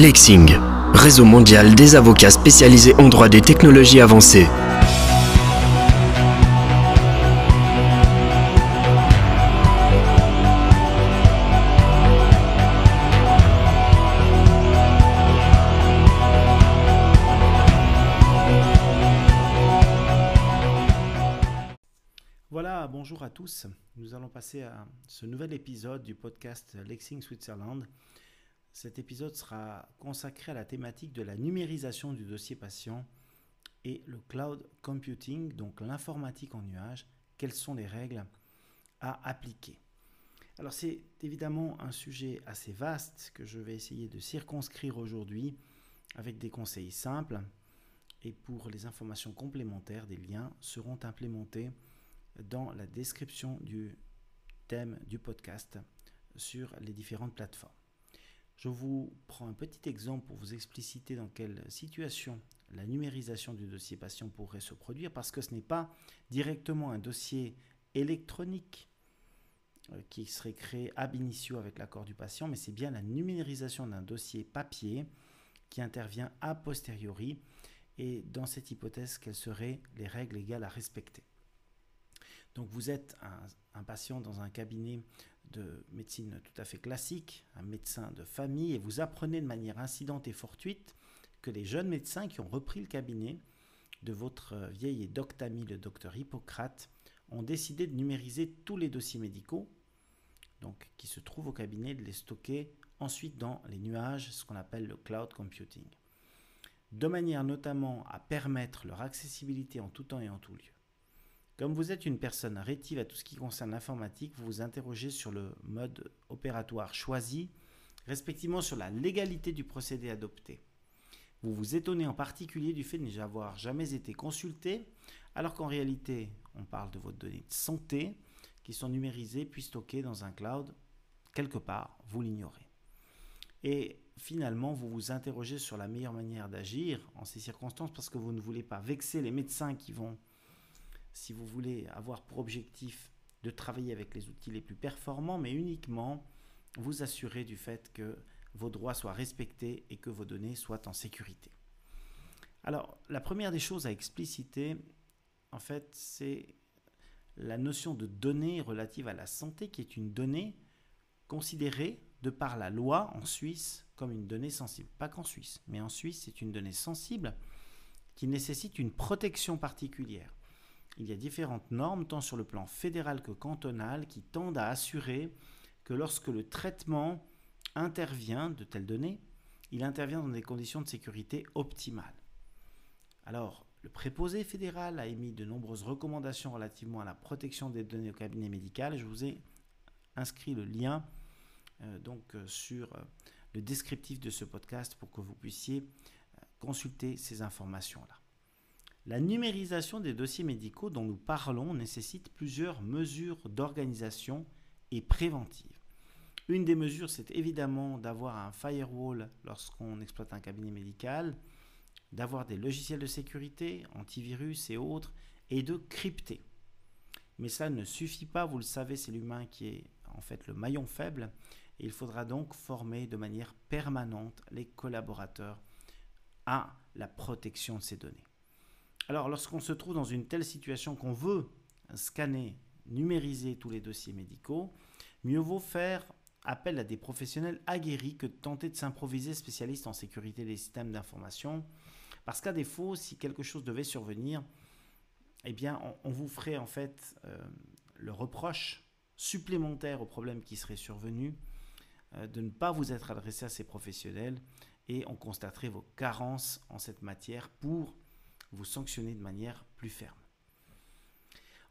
Lexing, réseau mondial des avocats spécialisés en droit des technologies avancées. Voilà, bonjour à tous. Nous allons passer à ce nouvel épisode du podcast Lexing Switzerland. Cet épisode sera consacré à la thématique de la numérisation du dossier patient et le cloud computing, donc l'informatique en nuage. Quelles sont les règles à appliquer? Alors c'est évidemment un sujet assez vaste que je vais essayer de circonscrire aujourd'hui avec des conseils simples. Et pour les informations complémentaires, des liens seront implémentés dans la description du thème du podcast sur les différentes plateformes. Je vous prends un petit exemple pour vous expliciter dans quelle situation la numérisation du dossier patient pourrait se produire, parce que ce n'est pas directement un dossier électronique euh, qui serait créé ab initio avec l'accord du patient, mais c'est bien la numérisation d'un dossier papier qui intervient a posteriori, et dans cette hypothèse, quelles seraient les règles légales à respecter. Donc vous êtes un patient dans un cabinet de médecine tout à fait classique, un médecin de famille, et vous apprenez de manière incidente et fortuite que les jeunes médecins qui ont repris le cabinet de votre vieil et docte ami, le docteur Hippocrate, ont décidé de numériser tous les dossiers médicaux, qui se trouvent au cabinet, de les stocker ensuite dans les nuages, ce qu'on appelle le cloud computing, de manière notamment à permettre leur accessibilité en tout temps et en tout lieu. Comme vous êtes une personne rétive à tout ce qui concerne l'informatique, vous vous interrogez sur le mode opératoire choisi, respectivement sur la légalité du procédé adopté. Vous vous étonnez en particulier du fait de n'avoir jamais été consulté, alors qu'en réalité, on parle de vos données de santé qui sont numérisées puis stockées dans un cloud. Quelque part, vous l'ignorez. Et finalement, vous vous interrogez sur la meilleure manière d'agir en ces circonstances parce que vous ne voulez pas vexer les médecins qui vont si vous voulez avoir pour objectif de travailler avec les outils les plus performants, mais uniquement vous assurer du fait que vos droits soient respectés et que vos données soient en sécurité. Alors, la première des choses à expliciter, en fait, c'est la notion de données relative à la santé, qui est une donnée considérée de par la loi en Suisse comme une donnée sensible. Pas qu'en Suisse, mais en Suisse, c'est une donnée sensible qui nécessite une protection particulière il y a différentes normes, tant sur le plan fédéral que cantonal, qui tendent à assurer que lorsque le traitement intervient de telles données, il intervient dans des conditions de sécurité optimales. Alors, le préposé fédéral a émis de nombreuses recommandations relativement à la protection des données au cabinet médical. Je vous ai inscrit le lien euh, donc, euh, sur euh, le descriptif de ce podcast pour que vous puissiez consulter ces informations-là. La numérisation des dossiers médicaux dont nous parlons nécessite plusieurs mesures d'organisation et préventives. Une des mesures, c'est évidemment d'avoir un firewall lorsqu'on exploite un cabinet médical, d'avoir des logiciels de sécurité, antivirus et autres, et de crypter. Mais cela ne suffit pas, vous le savez, c'est l'humain qui est en fait le maillon faible, et il faudra donc former de manière permanente les collaborateurs à la protection de ces données. Alors, lorsqu'on se trouve dans une telle situation qu'on veut scanner, numériser tous les dossiers médicaux, mieux vaut faire appel à des professionnels aguerris que de tenter de s'improviser spécialiste en sécurité des systèmes d'information. Parce qu'à défaut, si quelque chose devait survenir, eh bien, on, vous ferait en fait euh, le reproche supplémentaire au problème qui serait survenu euh, de ne pas vous être adressé à ces professionnels et on constaterait vos carences en cette matière pour vous sanctionnez de manière plus ferme.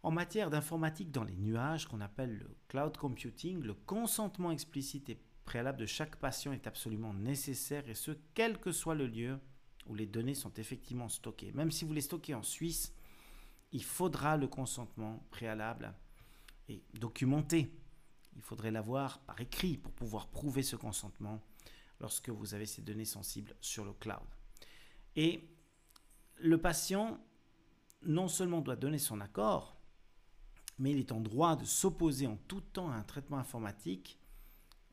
En matière d'informatique dans les nuages, qu'on appelle le cloud computing, le consentement explicite et préalable de chaque patient est absolument nécessaire et ce, quel que soit le lieu où les données sont effectivement stockées. Même si vous les stockez en Suisse, il faudra le consentement préalable et documenté. Il faudrait l'avoir par écrit pour pouvoir prouver ce consentement lorsque vous avez ces données sensibles sur le cloud. Et le patient non seulement doit donner son accord, mais il est en droit de s'opposer en tout temps à un traitement informatique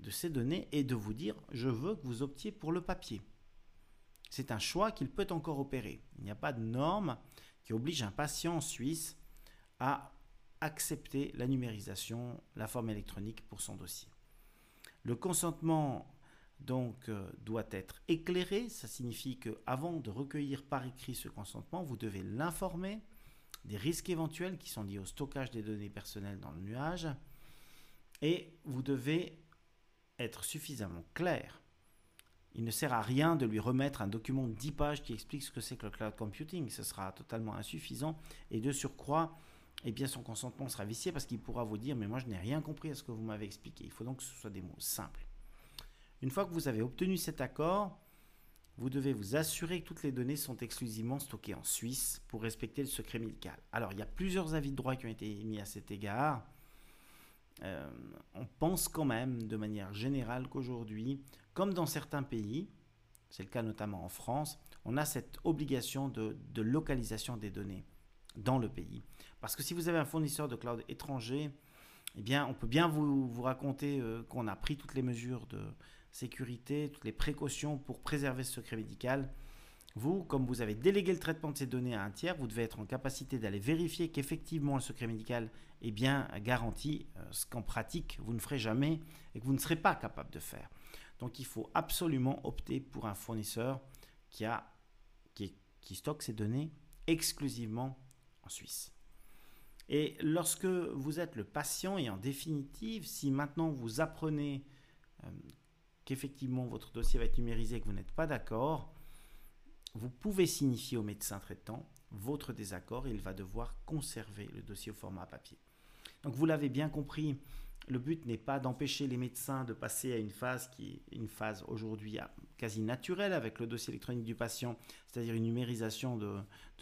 de ces données et de vous dire je veux que vous optiez pour le papier. C'est un choix qu'il peut encore opérer. Il n'y a pas de norme qui oblige un patient suisse à accepter la numérisation, la forme électronique pour son dossier. Le consentement donc euh, doit être éclairé, ça signifie que avant de recueillir par écrit ce consentement, vous devez l'informer des risques éventuels qui sont liés au stockage des données personnelles dans le nuage et vous devez être suffisamment clair. Il ne sert à rien de lui remettre un document de 10 pages qui explique ce que c'est que le cloud computing. Ce sera totalement insuffisant. Et de surcroît, eh bien, son consentement sera vicié parce qu'il pourra vous dire Mais moi, je n'ai rien compris à ce que vous m'avez expliqué. Il faut donc que ce soit des mots simples. Une fois que vous avez obtenu cet accord, vous devez vous assurer que toutes les données sont exclusivement stockées en Suisse pour respecter le secret médical. Alors, il y a plusieurs avis de droit qui ont été émis à cet égard. Euh, on pense quand même de manière générale qu'aujourd'hui, comme dans certains pays, c'est le cas notamment en France, on a cette obligation de, localisation des données dans le pays. Parce que si vous avez un fournisseur de cloud étranger, eh bien, on peut bien vous, vous raconter euh, qu'on a pris toutes les mesures de sécurité, toutes les précautions pour préserver ce secret médical. Vous, comme vous avez délégué le traitement de ces données à un tiers, vous devez être en capacité d'aller vérifier qu'effectivement le secret médical est bien garanti, euh, ce qu'en pratique vous ne ferez jamais et que vous ne serez pas capable de faire. Donc il faut absolument opter pour un fournisseur qui, a, qui, qui stocke ces données exclusivement en Suisse. Et lorsque vous êtes le patient et en définitive, si maintenant vous apprenez euh, qu'effectivement votre dossier va être numérisé et que vous n'êtes pas d'accord, vous pouvez signifier au médecin traitant votre désaccord et il va devoir conserver le dossier au format papier. Donc vous l'avez bien compris, le but n'est pas d'empêcher les médecins de passer à une phase qui est une phase aujourd'hui quasi naturelle avec le dossier électronique du patient, c'est-à-dire une numérisation de,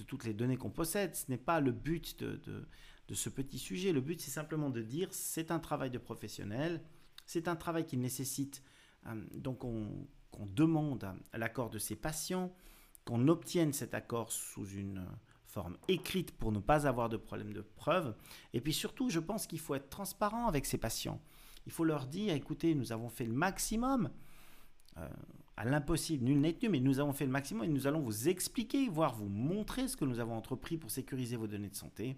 toutes les données qu'on possède. Ce n'est pas le but de ce petit sujet. Le but, c'est simplement de dire c'est un travail de professionnel, c'est un travail qui nécessite euh, donc qu'on demande l'accord de ses patients, qu'on obtienne cet accord sous une forme écrite pour ne pas avoir de problème de preuve. Et puis surtout, je pense qu'il faut être transparent avec ses patients. Il faut leur dire, écoutez, nous avons fait le maximum. Euh, à l'impossible, nul n'est tenu, mais nous avons fait le maximum et nous allons vous expliquer, voire vous montrer ce que nous avons entrepris pour sécuriser vos données de santé.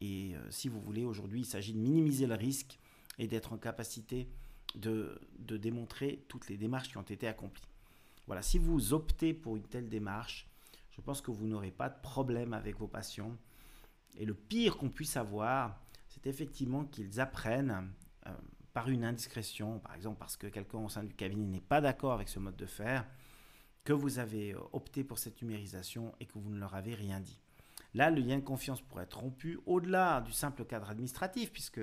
Et, euh, si vous voulez, aujourd'hui, il s'agit de minimiser le risque et d'être en capacité de, démontrer toutes les démarches qui ont été accomplies. Voilà, si vous optez pour une telle démarche, je pense que vous n'aurez pas de problème avec vos patients. Et le pire qu'on puisse avoir, c'est effectivement qu'ils apprennent euh, par une indiscrétion, par exemple parce que quelqu'un au sein du cabinet n'est pas d'accord avec ce mode de faire, que vous avez euh, opté pour cette numérisation et que vous ne leur avez rien dit. Là, le lien de confiance pourrait être rompu au-delà du simple cadre administratif, puisque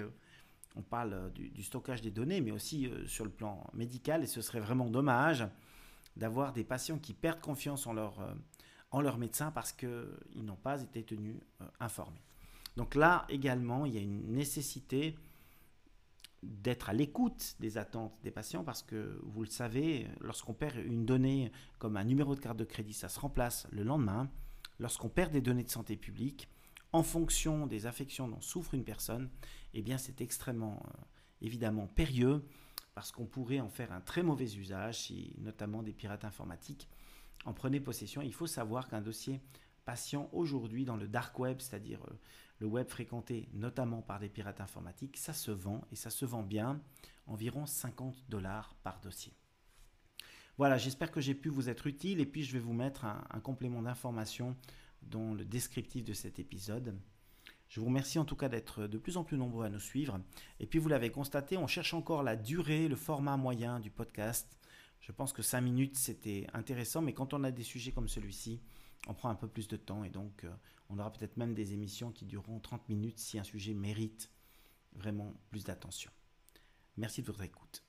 on parle euh, du, stockage des données, mais aussi euh, sur le plan médical, et ce serait vraiment dommage d'avoir des patients qui perdent confiance en leur, euh, en leur médecin parce qu'ils n'ont pas été tenus informés. Donc là également, il y a une nécessité d'être à l'écoute des attentes des patients parce que vous le savez, lorsqu'on perd une donnée comme un numéro de carte de crédit, ça se remplace le lendemain. Lorsqu'on perd des données de santé publique, en fonction des affections dont souffre une personne, eh c'est extrêmement euh, évidemment périlleux parce qu'on pourrait en faire un très mauvais usage si notamment des pirates informatiques en prenaient possession. Il faut savoir qu'un dossier patient aujourd'hui dans le dark web, c'est-à-dire euh, le web fréquenté notamment par des pirates informatiques, ça se vend et ça se vend bien, environ 50 dollars par dossier. Voilà, j'espère que j'ai pu vous être utile et puis je vais vous mettre un, complément d'information dans le descriptif de cet épisode. Je vous remercie en tout cas d'être de plus en plus nombreux à nous suivre. Et puis vous l'avez constaté, on cherche encore la durée, le format moyen du podcast. Je pense que 5 minutes c'était intéressant, mais quand on a des sujets comme celui-ci, on prend un peu plus de temps et donc euh, on aura peut-être même des émissions qui dureront 30 minutes si un sujet mérite vraiment plus d'attention. Merci de votre écoute.